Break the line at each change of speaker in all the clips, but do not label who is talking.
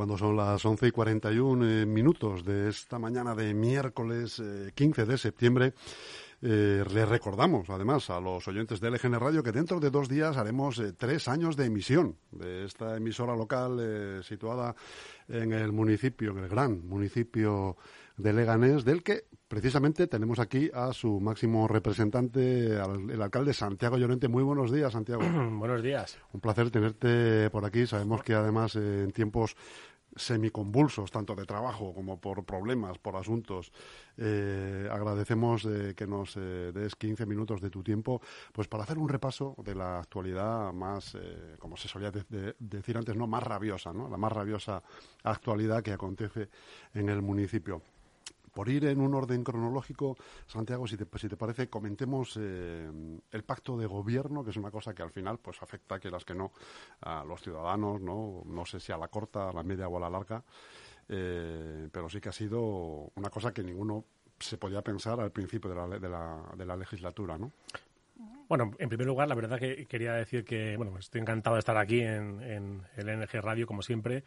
cuando son las 11 y 41 eh, minutos de esta mañana de miércoles 15 de septiembre. Eh, les recordamos, además, a los oyentes de LGN Radio que dentro de dos días haremos eh, tres años de emisión de esta emisora local eh, situada en el municipio, en el gran municipio de Leganés, del que precisamente tenemos aquí a su máximo representante, el alcalde Santiago Llorente. Muy buenos días, Santiago.
buenos días.
Un placer tenerte por aquí. Sabemos que además en tiempos semiconvulsos, tanto de trabajo como por problemas, por asuntos. Eh, agradecemos eh, que nos eh, des 15 minutos de tu tiempo pues para hacer un repaso de la actualidad más, como se solía decir antes, no más rabiosa, ¿no? la más rabiosa actualidad que acontece en el municipio por ir en un orden cronológico, Santiago, si te, si te parece, comentemos eh, el pacto de gobierno, que es una cosa que al final pues afecta, las que no, a los ciudadanos, no, no sé si a la corta, a la media o a la larga, eh, pero sí que ha sido una cosa que ninguno se podía pensar al principio de la, de la, de la legislatura, ¿no?
Bueno, en primer lugar, la verdad que quería decir que, bueno, estoy encantado de estar aquí en, en el NG Radio, como siempre,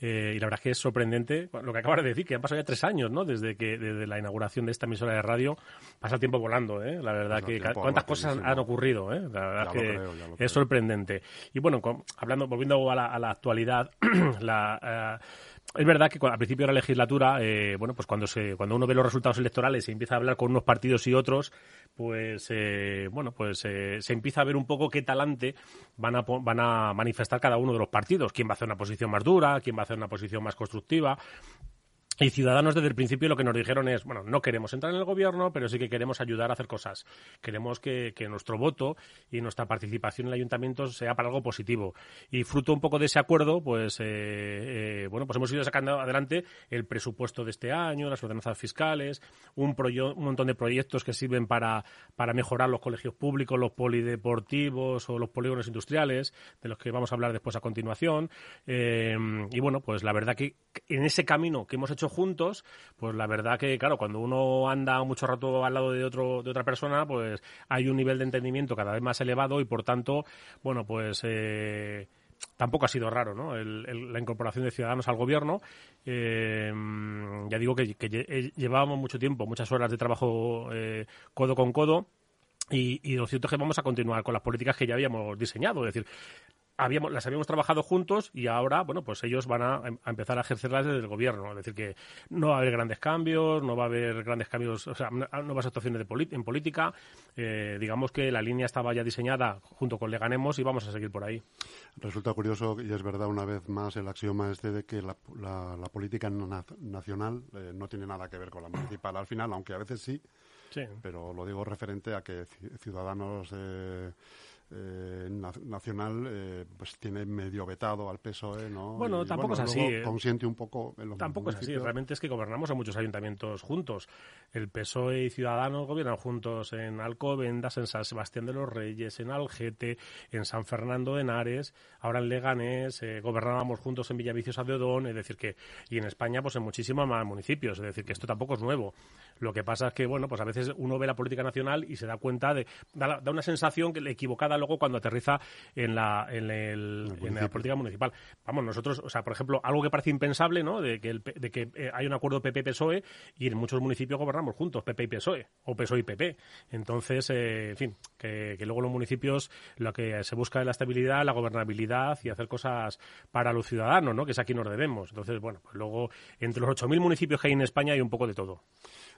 eh, y la verdad que es sorprendente lo que acabas de decir, que han pasado ya tres años, ¿no? Desde que desde la inauguración de esta emisora de radio pasa el tiempo volando, ¿eh? La verdad que cuántas cosas han, ocurrido, ¿eh? La verdad que es sorprendente. Y bueno, hablando, volviendo a la, a la actualidad, la eh, es verdad que al principio de la legislatura, eh, bueno, pues cuando se, cuando uno ve los resultados electorales y empieza a hablar con unos partidos y otros, pues eh, bueno, pues eh, se empieza a ver un poco qué talante van a, van a manifestar cada uno de los partidos, quién va a hacer una posición más dura, quién va a hacer una posición más constructiva. Y Ciudadanos desde el principio lo que nos dijeron es, bueno, no queremos entrar en el gobierno, pero sí que queremos ayudar a hacer cosas. Queremos que, nuestro voto y nuestra participación en el ayuntamiento sea para algo positivo. Y fruto un poco de ese acuerdo, pues, eh, eh, bueno, pues hemos ido sacando adelante el presupuesto de este año, las ordenanzas fiscales, un, un montón de proyectos que sirven para, para mejorar los colegios públicos, los polideportivos o los polígonos industriales, de los que vamos a hablar después a continuación. Eh, y bueno, pues la verdad que en ese camino que hemos hecho juntos, pues la verdad que, claro, cuando uno anda mucho rato al lado de, otro, de otra persona, pues hay un nivel de entendimiento cada vez más elevado y, por tanto, bueno, pues... Eh, tampoco ha sido raro ¿no? la incorporación de ciudadanos al gobierno. Eh, ya digo que, llevábamos mucho tiempo, muchas horas de trabajo eh, codo con codo. Y, y, lo cierto es que vamos a continuar con las políticas que ya habíamos diseñado. Es decir, habíamos, las habíamos trabajado juntos y ahora, bueno, pues ellos van a, empezar a ejercerlas desde el gobierno. Es decir, que no va a haber grandes cambios, no va a haber grandes cambios, o sea, nuevas actuaciones de en política. Eh, digamos que la línea estaba ya diseñada junto con Leganemos y vamos a seguir por ahí.
Resulta curioso, y es verdad una vez más, el axioma este de que la, política nacional eh, no tiene nada que ver con la municipal. Al final, aunque a veces sí, sí. pero lo digo referente a que Ciudadanos... Eh, eh, nacional eh, pues tiene medio vetado al PSOE, ¿no?
Bueno, tampoco es así. ¿eh?
Consiente un poco en
Tampoco es así. Realmente es que gobernamos a muchos ayuntamientos juntos. El PSOE y Ciudadanos gobiernan juntos en Alcobendas, en San Sebastián de los Reyes, en Algete, en San Fernando de Henares, ahora en Leganés, gobernábamos juntos en Villaviciosa de Odón, es decir que y en España pues en muchísimos más municipios, es decir que esto tampoco es nuevo. Lo que pasa es que bueno, pues a veces uno ve la política nacional y se da cuenta de da, da una sensación que equivocada luego cuando aterriza en la, en, el, en la política municipal. Vamos, nosotros, o sea, por ejemplo, algo que parece impensable, ¿no? De que, el, de que eh, hay un acuerdo PP-PSOE y en muchos municipios gobernamos juntos, PP y PSOE, o PSOE y PP. Entonces, eh, en fin, que, que, luego los municipios lo que se busca es la estabilidad, la gobernabilidad y hacer cosas para los ciudadanos, ¿no? Que es aquí nos debemos. Entonces, bueno, pues luego, entre los 8.000 municipios que hay en España hay un poco de todo.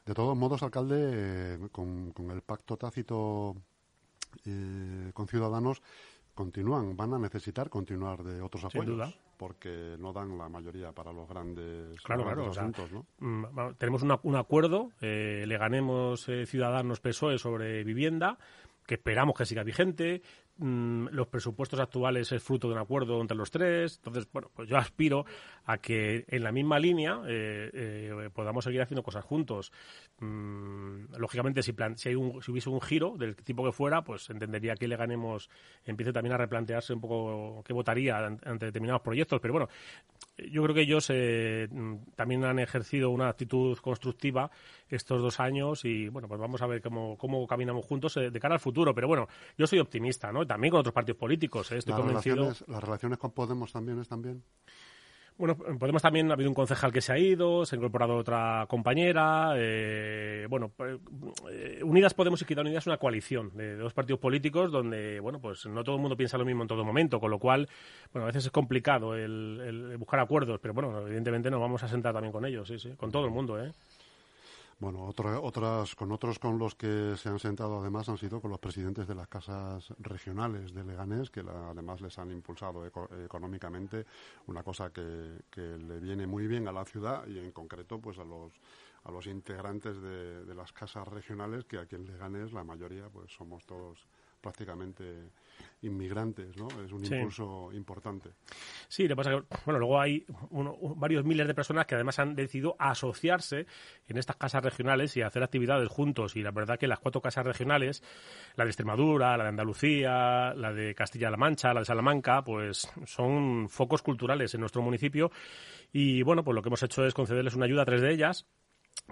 De todos modos, alcalde, eh, con, con el pacto tácito eh, con Ciudadanos continúan, van a necesitar continuar de otros apoyos. Porque no dan la mayoría para los grandes, asuntos, ¿no?
Mm, tenemos un acuerdo, eh, le ganemos eh, Ciudadanos PSOE sobre vivienda, que esperamos que siga vigente. Mm, los presupuestos actuales es fruto de un acuerdo entre los tres. Entonces, bueno, pues yo aspiro a que en la misma línea eh, eh, podamos seguir haciendo cosas juntos. Mm, lógicamente, si, plan, si, hay un, si hubiese un giro del tipo que fuera, pues entendería que le ganemos, empiece también a replantearse un poco qué votaría ante determinados proyectos. Pero bueno, yo creo que ellos eh, también han ejercido una actitud constructiva estos dos años y bueno, pues vamos a ver cómo, cómo caminamos juntos de cara al futuro. Pero bueno, yo soy optimista, ¿no? también con otros partidos políticos. ¿eh? Estoy
las
convencido.
Relaciones, ¿Las relaciones con Podemos también están bien?
Bueno, Podemos también ha habido un concejal que se ha ido, se ha incorporado otra compañera. Eh, bueno, pues, eh, Unidas Podemos y Quita Unidas es una coalición de dos partidos políticos donde, bueno, pues no todo el mundo piensa lo mismo en todo momento, con lo cual, bueno, a veces es complicado el, buscar acuerdos, pero bueno, evidentemente nos vamos a sentar también con ellos, sí, sí, con todo el mundo, ¿eh?
Bueno, otras, con otros con los que se han sentado además han sido con los presidentes de las casas regionales de Leganés, que además les han impulsado económicamente, una cosa que, que, le viene muy bien a la ciudad y en concreto pues a los a los integrantes de, de las casas regionales, que aquí en Leganés la mayoría pues somos todos prácticamente inmigrantes, ¿no? Es un impulso importante.
Sí, lo pasa que, bueno, luego hay varios miles de personas que además han decidido asociarse en estas casas regionales y hacer actividades juntos. Y la verdad que las cuatro casas regionales, la de Extremadura, la de Andalucía, la de Castilla-La Mancha, la de Salamanca, pues son focos culturales en nuestro municipio. Y bueno, pues lo que hemos hecho es concederles una ayuda a tres de ellas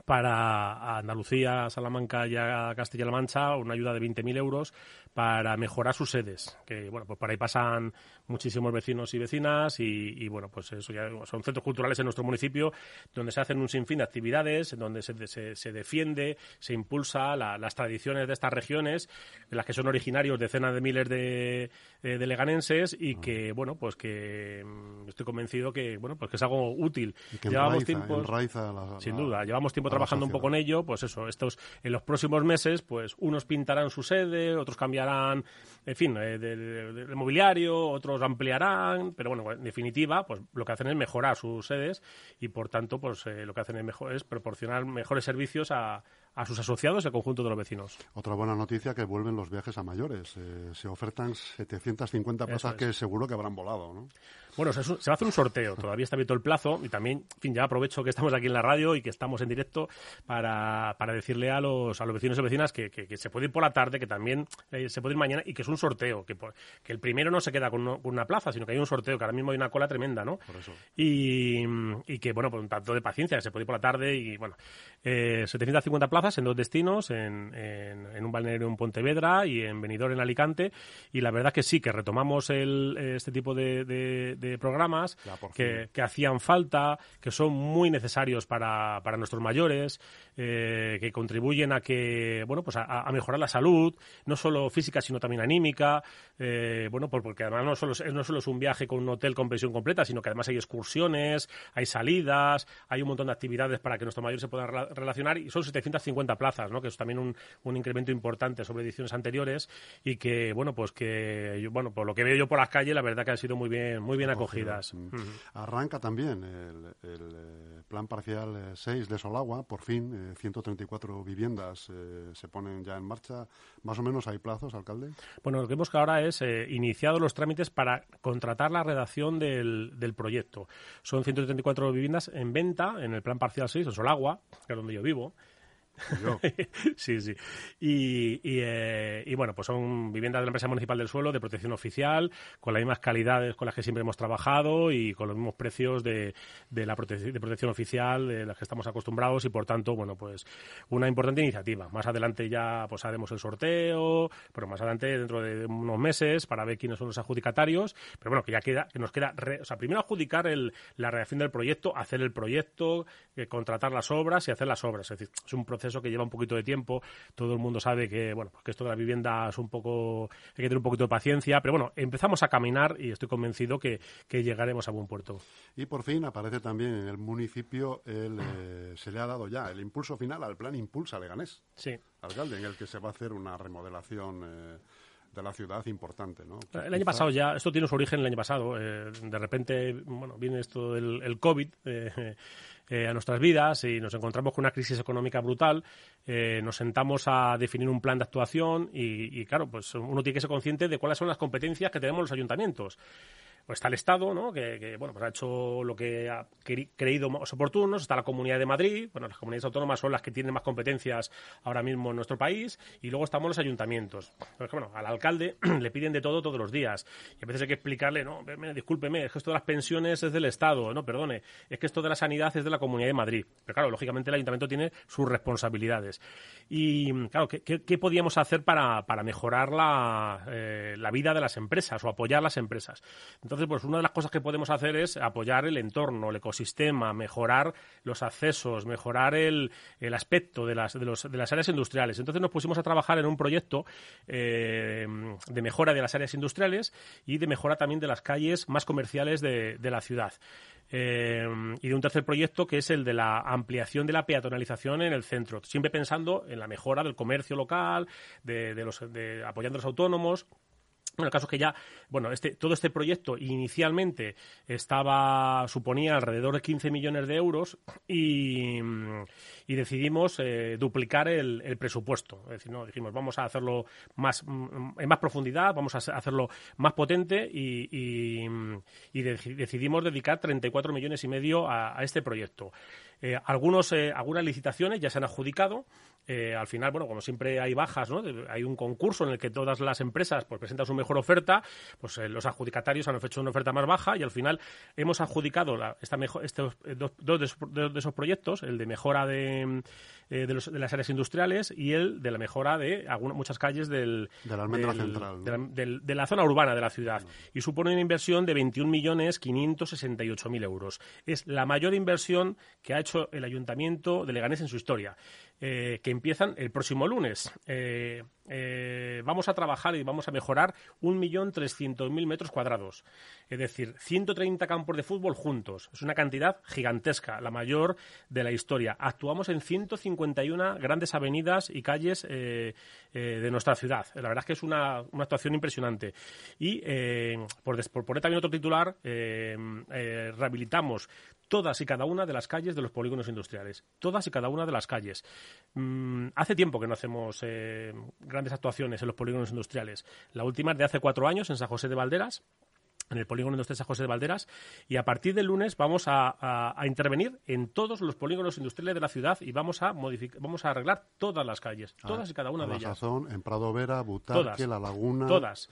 para Andalucía, Salamanca y Castilla-La Mancha una ayuda de 20.000 euros para mejorar sus sedes. Que bueno, pues por ahí pasan muchísimos vecinos y vecinas y, bueno, pues eso ya son centros culturales en nuestro municipio donde se hacen un sinfín de actividades, donde se, se, defiende, se impulsa las tradiciones de estas regiones, de las que son originarios decenas de miles de, de, leganenses y que bueno, pues que mm, estoy convencido que bueno, pues que es algo útil.
llevamos tiempo,
sin duda, llevamos tiempo trabajando un poco en ello, pues eso, estos en los próximos meses, pues unos pintarán su sede, otros cambiarán, en fin, eh, del mobiliario, otros ampliarán, pero bueno, en definitiva, pues lo que hacen es mejorar sus sedes y por tanto, pues eh, lo que hacen es, mejor, es proporcionar mejores servicios a, a sus asociados y al conjunto de los vecinos.
Otra buena noticia que vuelven los viajes a mayores. Eh, se ofertan 750 plazas que seguro que habrán volado, ¿no?
Bueno, se, va a hacer un sorteo, todavía está abierto el plazo y también, en fin, ya aprovecho que estamos aquí en la radio y que estamos en directo para, para decirle a los, a los vecinos y vecinas que, que, se puede ir por la tarde, que también eh, se puede ir mañana y que es un sorteo, que, que el primero no se queda con, una plaza, sino que hay un sorteo, que ahora mismo hay una cola tremenda, ¿no?
Por eso.
Y, y que, bueno, por un tanto de paciencia, se puede ir por la tarde y, bueno, eh, 750 plazas en dos destinos, en, en, un balneario en Pontevedra y en Benidorm en Alicante, y la verdad que sí, que retomamos el, este tipo de programas que, hacían falta, que son muy necesarios para, para nuestros mayores, eh, que contribuyen a que, bueno, pues a, mejorar la salud, no solo física, sino también anímica, eh, bueno, porque además no solo, no solo es un viaje con un hotel con pensión completa, sino que además hay excursiones, hay salidas, hay un montón de actividades para que nuestros mayores se puedan relacionar y son 750 plazas, ¿no? Que es también un, un incremento importante sobre ediciones anteriores y que, bueno, pues que, bueno, por lo que veo yo por las calles, la verdad que han sido muy bien, muy bien acogidas. Mm.
Arranca también el, eh, plan parcial 6 eh, de Solagua, por fin, 134 eh, viviendas se ponen ya en marcha. ¿Más o menos hay plazos, alcalde?
Bueno, lo que hemos que ahora es iniciado los trámites para contratar la redacción del, del proyecto. Son 134 viviendas en venta en el plan parcial 6 de Solagua, que es donde yo vivo. sí, sí. Y, eh, y, bueno, pues son viviendas de la empresa municipal del suelo de protección oficial, con las mismas calidades con las que siempre hemos trabajado y con los mismos precios de, de la de protección oficial de las que estamos acostumbrados y por tanto, bueno, pues una importante iniciativa. Más adelante ya pues haremos el sorteo, pero más adelante dentro de unos meses para ver quiénes son los adjudicatarios, pero bueno, que ya queda, que nos queda, o sea, primero adjudicar el, la redacción del proyecto, hacer el proyecto, eh, contratar las obras y hacer las obras. Es decir, es un proceso eso que lleva un poquito de tiempo. Todo el mundo sabe que, bueno, pues que esto de la vivienda es un poco, hay que tener un poquito de paciencia, pero bueno, empezamos a caminar y estoy convencido que, llegaremos a buen puerto.
Y por fin aparece también en el municipio, el, eh, se le ha dado ya el impulso final al plan Impulsa Leganés.
Sí.
Alcalde, en el que se va a hacer una remodelación. Eh, de la ciudad importante, ¿no?
El año pasado ya, esto tiene su origen el año pasado, eh, de repente, bueno, viene esto del el COVID, eh, a nuestras vidas y nos encontramos con una crisis económica brutal, eh, nos sentamos a definir un plan de actuación y, y, claro, pues uno tiene que ser consciente de cuáles son las competencias que tenemos los ayuntamientos pues está el Estado, ¿no? que, bueno, pues ha hecho lo que ha creído más oportuno, está la Comunidad de Madrid, bueno, las comunidades autónomas son las que tienen más competencias ahora mismo en nuestro país, y luego estamos los ayuntamientos. Bueno, al alcalde le piden de todo todos los días, y a veces hay que explicarle, no, discúlpeme, es que esto de las pensiones es del Estado, no, perdone, es que esto de la sanidad es de la Comunidad de Madrid. Pero claro, lógicamente el ayuntamiento tiene sus responsabilidades. Y claro, ¿qué, podíamos hacer para, mejorar la, eh, la vida de las empresas o apoyar las empresas? Entonces, entonces, pues una de las cosas que podemos hacer es apoyar el entorno, el ecosistema, mejorar los accesos, mejorar el, el aspecto de las, de, las áreas industriales. Entonces nos pusimos a trabajar en un proyecto eh, de mejora de las áreas industriales y de mejora también de las calles más comerciales de, de la ciudad. Eh, y de un tercer proyecto que es el de la ampliación de la peatonalización en el centro, siempre pensando en la mejora del comercio local, de, de los, de, apoyando a los autónomos bueno, el caso es que ya, bueno, este, todo este proyecto inicialmente estaba, suponía alrededor de 15 millones de euros y, y decidimos eh, duplicar el, presupuesto. Es decir, no, dijimos, vamos a hacerlo más, en más profundidad, vamos a hacerlo más potente y, y, y decidimos dedicar 34 millones y medio a este proyecto. Eh, algunos, eh, algunas licitaciones ya se han adjudicado. Eh, al final, bueno, como siempre hay bajas, ¿no? Hay un concurso en el que todas las empresas pues, presentan su mejor oferta, pues los adjudicatarios han hecho una oferta más baja y al final hemos adjudicado la, esta mejor, estos dos, dos, de, de, esos proyectos, el de mejora de, de, los, de, las áreas industriales y el de la mejora de algunas, muchas calles del,
de la almendra del, central,
¿no? de, la, de, la, zona urbana de la ciudad. No. Y supone una inversión de 21.568.000 euros. Es la mayor inversión que ha hecho hecho el Ayuntamiento de Leganés en su historia, eh, que empiezan el próximo lunes. Eh, eh, vamos a trabajar y vamos a mejorar 1.300.000 metros cuadrados, es decir, 130 campos de fútbol juntos. Es una cantidad gigantesca, la mayor de la historia. Actuamos en 151 grandes avenidas y calles de nuestra ciudad. La verdad es que es una, una actuación impresionante. Y por, por, poner también otro titular, rehabilitamos todas y cada una de las calles de los polígonos industriales. Todas y cada una de las calles. Mm, hace tiempo que no hacemos grandes actuaciones en los polígonos industriales. La última es de hace cuatro años en San José de Valderas, en el polígono industrial San José de Valderas y a partir del lunes vamos a, a, a, intervenir en todos los polígonos industriales de la ciudad y vamos a modificar, vamos a arreglar todas las calles, todas
ah,
y cada una de ellas.
Sazón, en Prado Vera, Butarque,
todas,
La Laguna.
Todas.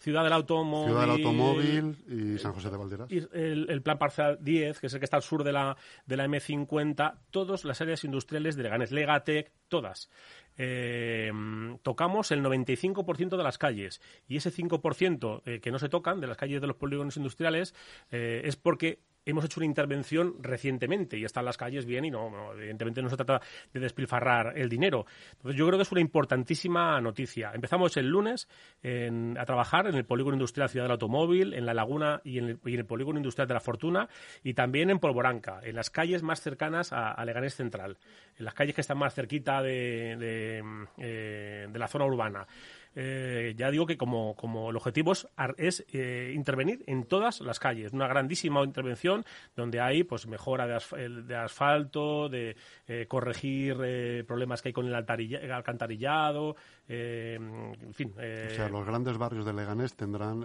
Ciudad del Automóvil.
Ciudad del Automóvil y San José de Valderas.
Y el, el, plan parcial 10, que es el que está al sur de la, de la M50, todas las áreas industriales de Leganés, Legatec, todas. Eh, tocamos el 95% de las calles y ese 5% eh, que no se tocan de las calles de los polígonos industriales eh, es porque hemos hecho una intervención recientemente y están las calles bien y no, no, evidentemente no se trata de despilfarrar el dinero. Entonces yo creo que es una importantísima noticia. Empezamos el lunes en, a trabajar en el polígono industrial Ciudad del Automóvil, en la Laguna y en, el, en, polígono industrial de la Fortuna y también en Polvoranca, en las calles más cercanas a, Leganés Central, en las calles que están más cerquita de, de, eh, de la zona urbana eh, ya digo que como, como el objetivo es, es eh, intervenir en todas las calles. Una grandísima intervención donde hay pues mejora de, asf de asfalto, de eh, corregir eh, problemas que hay con el, el alcantarillado, eh, en fin.
o sea, los grandes barrios de Leganés tendrán.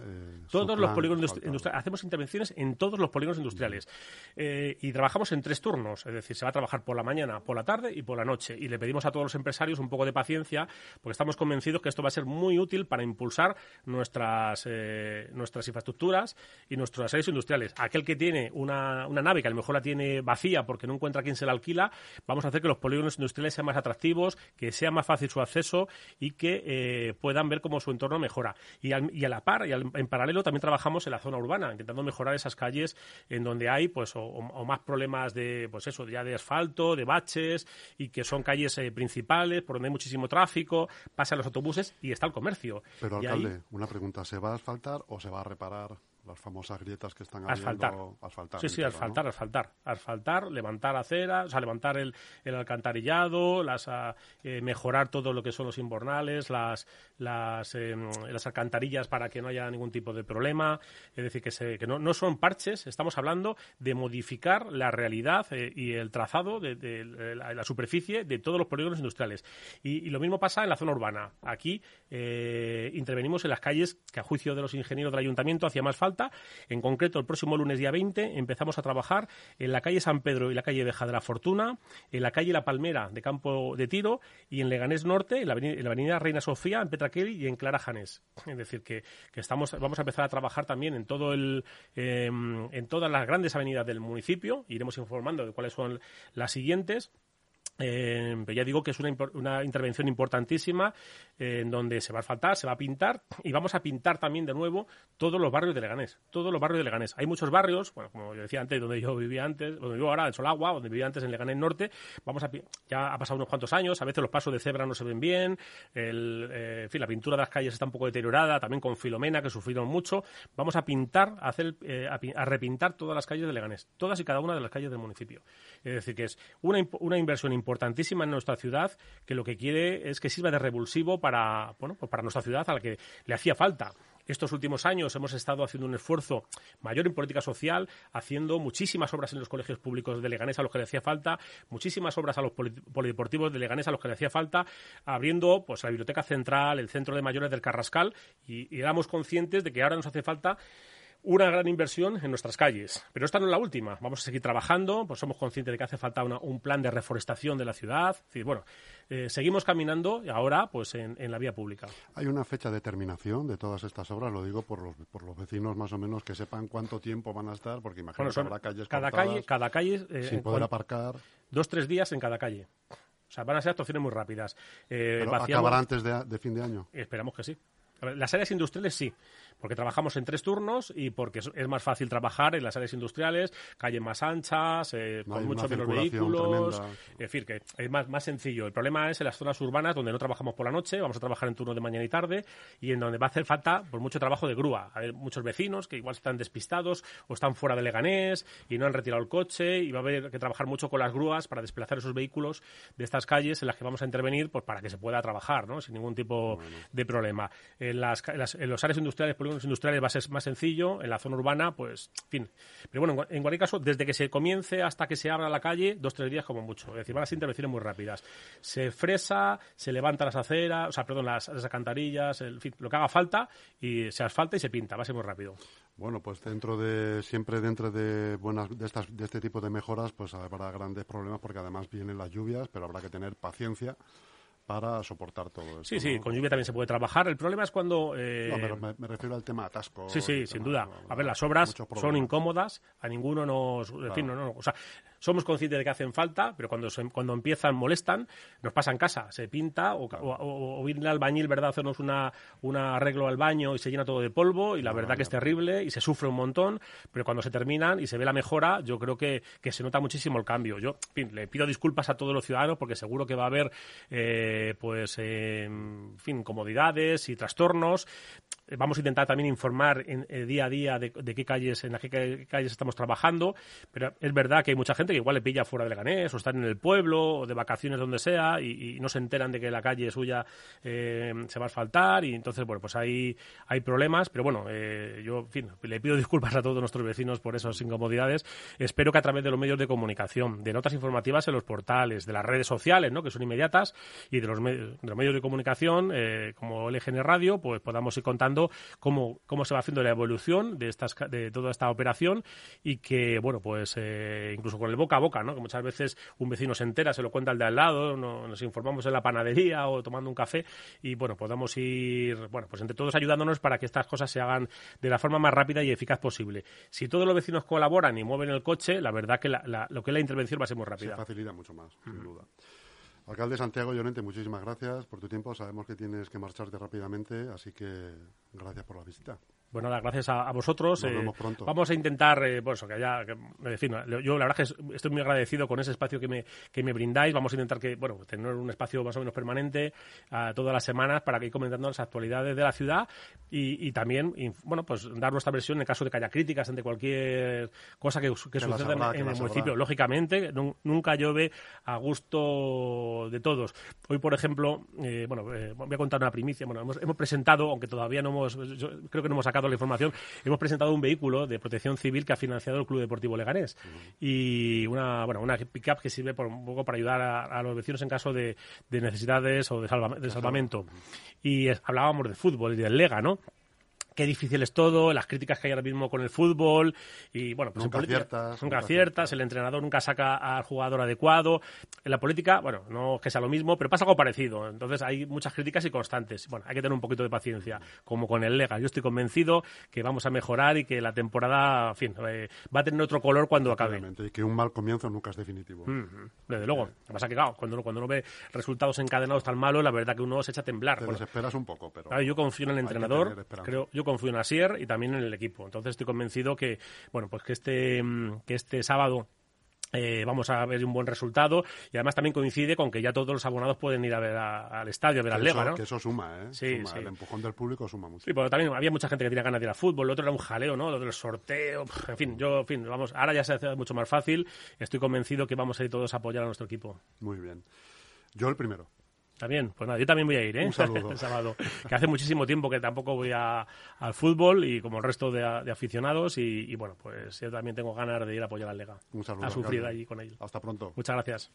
todos los polígonos industriales. Hacemos intervenciones en todos los polígonos industriales. y trabajamos en tres turnos, es decir, se va a trabajar por la mañana, por la tarde y por la noche. Y le pedimos a todos los empresarios un poco de paciencia porque estamos convencidos que esto va a ser muy útil para impulsar nuestras, eh, nuestras infraestructuras y nuestras áreas industriales. Aquel que tiene una, una, nave que a lo mejor la tiene vacía porque no encuentra quien se la alquila, vamos a hacer que los polígonos industriales sean más atractivos, que sea más fácil su acceso y que eh, puedan ver cómo su entorno mejora. Y, al, y a la par, y al, en paralelo, también trabajamos en la zona urbana, intentando mejorar esas calles en donde hay pues o, o más problemas de pues eso ya de asfalto, de baches y que son calles eh, principales por donde hay muchísimo tráfico, pasan los autobuses y está el comercio.
Pero, alcalde, ahí... una pregunta, ¿se va a asfaltar o se va a reparar las famosas grietas que están
asfaltar.
habiendo? Asfaltar.
Sí, sí, asfaltar, ¿no? asfaltar. Asfaltar, levantar acera, o sea, levantar el, el alcantarillado, las, uh, eh, mejorar todo lo que son los inbornales, las, las, eh, las alcantarillas para que no haya ningún tipo de problema. Es decir, que, se, que no, no son parches, estamos hablando de modificar la realidad eh, y el trazado de, de, de la, la, superficie de todos los polígonos industriales. Y, y, lo mismo pasa en la zona urbana. Aquí eh, intervenimos en las calles que, a juicio de los ingenieros del ayuntamiento, hacía más falta. En concreto, el próximo lunes día 20 empezamos a trabajar en la calle San Pedro y la calle Beja de la Fortuna, en la calle La Palmera de Campo de Tiro y en Leganés Norte, en la avenida, Reina Sofía, en Petraquel y en Clara Janés. Es decir, que, estamos, vamos a empezar a trabajar también en, todo el, eh, en todas las grandes avenidas del municipio. Iremos informando de cuáles son las siguientes Eh, pero ya digo que es una, una intervención importantísima eh, en donde se va a asfaltar, se va a pintar y vamos a pintar también de nuevo todos los barrios de Leganés. Todos los barrios de Leganés. Hay muchos barrios, bueno, como yo decía antes, donde yo vivía antes, donde vivo ahora, en Solagua, donde vivía antes en Leganés Norte. Vamos a, ya ha pasado unos cuantos años, a veces los pasos de cebra no se ven bien, el, eh, en fin, la pintura de las calles está un poco deteriorada, también con Filomena, que sufrieron mucho. Vamos a pintar, a, hacer, a, a, repintar todas las calles de Leganés, todas y cada una de las calles del municipio. Es decir, que es una, una inversión importantísima en nuestra ciudad que lo que quiere es que sirva de revulsivo para, bueno, pues para nuestra ciudad a la que le hacía falta. Estos últimos años hemos estado haciendo un esfuerzo mayor en política social, haciendo muchísimas obras en los colegios públicos de Leganés a los que le hacía falta, muchísimas obras a los polideportivos de Leganés a los que le hacía falta, abriendo pues la biblioteca central, el centro de mayores del Carrascal y, y éramos conscientes de que ahora nos hace falta una gran inversión en nuestras calles. Pero esta no es la última. Vamos a seguir trabajando, pues somos conscientes de que hace falta un plan de reforestación de la ciudad. bueno, eh, seguimos caminando ahora pues en, la vía pública.
¿Hay una fecha de terminación de todas estas obras? Lo digo por los, por los vecinos más o menos que sepan cuánto tiempo van a estar, porque imagino que habrá calles
cada calle, cada calle
eh, sin poder aparcar.
Dos, tres días en cada calle. O sea, van a ser actuaciones muy rápidas.
Eh, ¿Acabará antes de, de fin de año?
Esperamos que sí. Las áreas industriales sí porque trabajamos en tres turnos y porque es, más fácil trabajar en las áreas industriales, calles más anchas, eh, con muchos menos vehículos, es decir, que es más, más sencillo. El problema es en las zonas urbanas donde no trabajamos por la noche, vamos a trabajar en turno de mañana y tarde y en donde va a hacer falta por mucho trabajo de grúa. Hay muchos vecinos que igual están despistados o están fuera de Leganés y no han retirado el coche y va a haber que trabajar mucho con las grúas para desplazar esos vehículos de estas calles en las que vamos a intervenir pues para que se pueda trabajar, ¿no? sin ningún tipo de problema. En las, en las en áreas industriales polígonos industriales va a ser más sencillo, en la zona urbana, pues, en fin. Pero bueno, en, cualquier caso, desde que se comience hasta que se abra la calle, dos, tres días como mucho. Es decir, van a ser intervenciones muy rápidas. Se fresa, se levanta las aceras, o sea, perdón, las, las alcantarillas, fin, lo que haga falta, y se asfalta y se pinta, va a ser muy rápido.
Bueno, pues dentro de siempre dentro de buenas de estas de este tipo de mejoras, pues habrá grandes problemas porque además vienen las lluvias, pero habrá que tener paciencia para soportar todo eso.
Sí, sí, con lluvia también se puede trabajar. El problema es cuando...
Eh... No, pero me, refiero al tema atasco.
Sí, sí, sin duda. A ver, las obras son incómodas, a ninguno nos... En fin, no, no, o sea, somos conscientes de que hacen falta, pero cuando, cuando empiezan molestan, nos pasa en casa, se pinta o, o, viene el albañil, ¿verdad?, hacernos una, un arreglo al baño y se llena todo de polvo y la verdad que es terrible y se sufre un montón, pero cuando se terminan y se ve la mejora, yo creo que, que se nota muchísimo el cambio. Yo, en fin, le pido disculpas a todos los ciudadanos porque seguro que va a haber, eh, pues, eh, en fin, comodidades y trastornos, Vamos a intentar también informar en, eh, día a día de, qué calles, en qué calles estamos trabajando, pero es verdad que hay mucha gente que igual le pilla fuera de Leganés o están en el pueblo o de vacaciones donde sea y, no se enteran de que la calle suya eh, se va a asfaltar y entonces, bueno, pues hay, hay problemas, pero bueno, eh, yo, fin, le pido disculpas a todos nuestros vecinos por esas incomodidades. Espero que a través de los medios de comunicación, de notas informativas en los portales, de las redes sociales, ¿no?, que son inmediatas, y de los, de los medios de comunicación, como LGN Radio, pues podamos ir contando cómo, cómo se va haciendo la evolución de, estas, de toda esta operación y que, bueno, pues eh, incluso con el boca a boca, ¿no? Que muchas veces un vecino se entera, se lo cuenta al de al lado, nos informamos en la panadería o tomando un café y, bueno, podamos ir, bueno, pues entre todos ayudándonos para que estas cosas se hagan de la forma más rápida y eficaz posible. Si todos los vecinos colaboran y mueven el coche, la verdad que lo que es la intervención va a ser muy rápida.
Se facilita mucho más, sin duda. Alcalde Santiago Llorente, muchísimas gracias por tu tiempo. Sabemos que tienes que marcharte rápidamente, así que gracias por la visita.
Bueno, nada, gracias a, vosotros.
Nos vemos pronto.
Vamos a intentar, eh, pues, que haya, que, yo la verdad que estoy muy agradecido con ese espacio que me, que me brindáis. Vamos a intentar que, bueno, tener un espacio más o menos permanente a todas las semanas para que ir comentando las actualidades de la ciudad y, también, bueno, pues dar nuestra versión en caso de que haya críticas ante cualquier cosa que, suceda en, el municipio. Lógicamente, nunca llueve a gusto de todos. Hoy, por ejemplo, eh, bueno, eh, voy a contar una primicia. Bueno, hemos, hemos presentado, aunque todavía no hemos, creo que no hemos sacado la información, hemos presentado un vehículo de protección civil que ha financiado el Club Deportivo Leganés. Y una, bueno, una pick-up que sirve por, un poco para ayudar a, los vecinos en caso de, necesidades o de, salvamento. Y hablábamos de fútbol y del Lega, ¿no? Qué difícil es todo, las críticas que hay ahora mismo con el fútbol y bueno, pues
nunca
en política
aciertas,
nunca
nunca
aciertas, el entrenador nunca saca al jugador adecuado. En la política, bueno, no es que sea lo mismo, pero pasa algo parecido. Entonces hay muchas críticas y constantes. Bueno, hay que tener un poquito de paciencia, como con el Lega. Yo estoy convencido que vamos a mejorar y que la temporada, en fin, eh, va a tener otro color cuando acabe.
Y que un mal comienzo nunca es definitivo.
Desde luego. Que pasa que, claro, cuando uno, cuando uno ve resultados encadenados tan malos, la verdad que uno se echa a temblar.
Te
Bueno,
desesperas un poco, pero...
Claro, yo confío en el entrenador, creo, yo confío en Asier y también en el equipo. Entonces estoy convencido que, bueno, pues que este, mm, que este sábado eh, vamos a ver un buen resultado y además también coincide con que ya todos los abonados pueden ir a ver a- al estadio, a ver al Lega, ¿no?
que eso suma, ¿eh?
Sí,
Suma.
sí.
El empujón del público suma mucho.
Sí, pero también había mucha gente que tenía ganas de ir al fútbol, lo otro era un jaleo, ¿no? Lo del sorteo, en fin, yo, en fin, vamos, ahora ya se hace mucho más fácil, estoy convencido que vamos a ir todos a apoyar a nuestro equipo.
Muy bien. Yo el primero.
También, pues nada, yo también voy a ir, ¿eh?
Un saludo.
el sábado. Que hace muchísimo tiempo que tampoco voy a- al fútbol y como el resto de, de aficionados y, y bueno, pues yo también tengo ganas de ir a apoyar al Lega.
Un saludo.
A sufrir allí con ellos.
Hasta pronto.
Muchas gracias.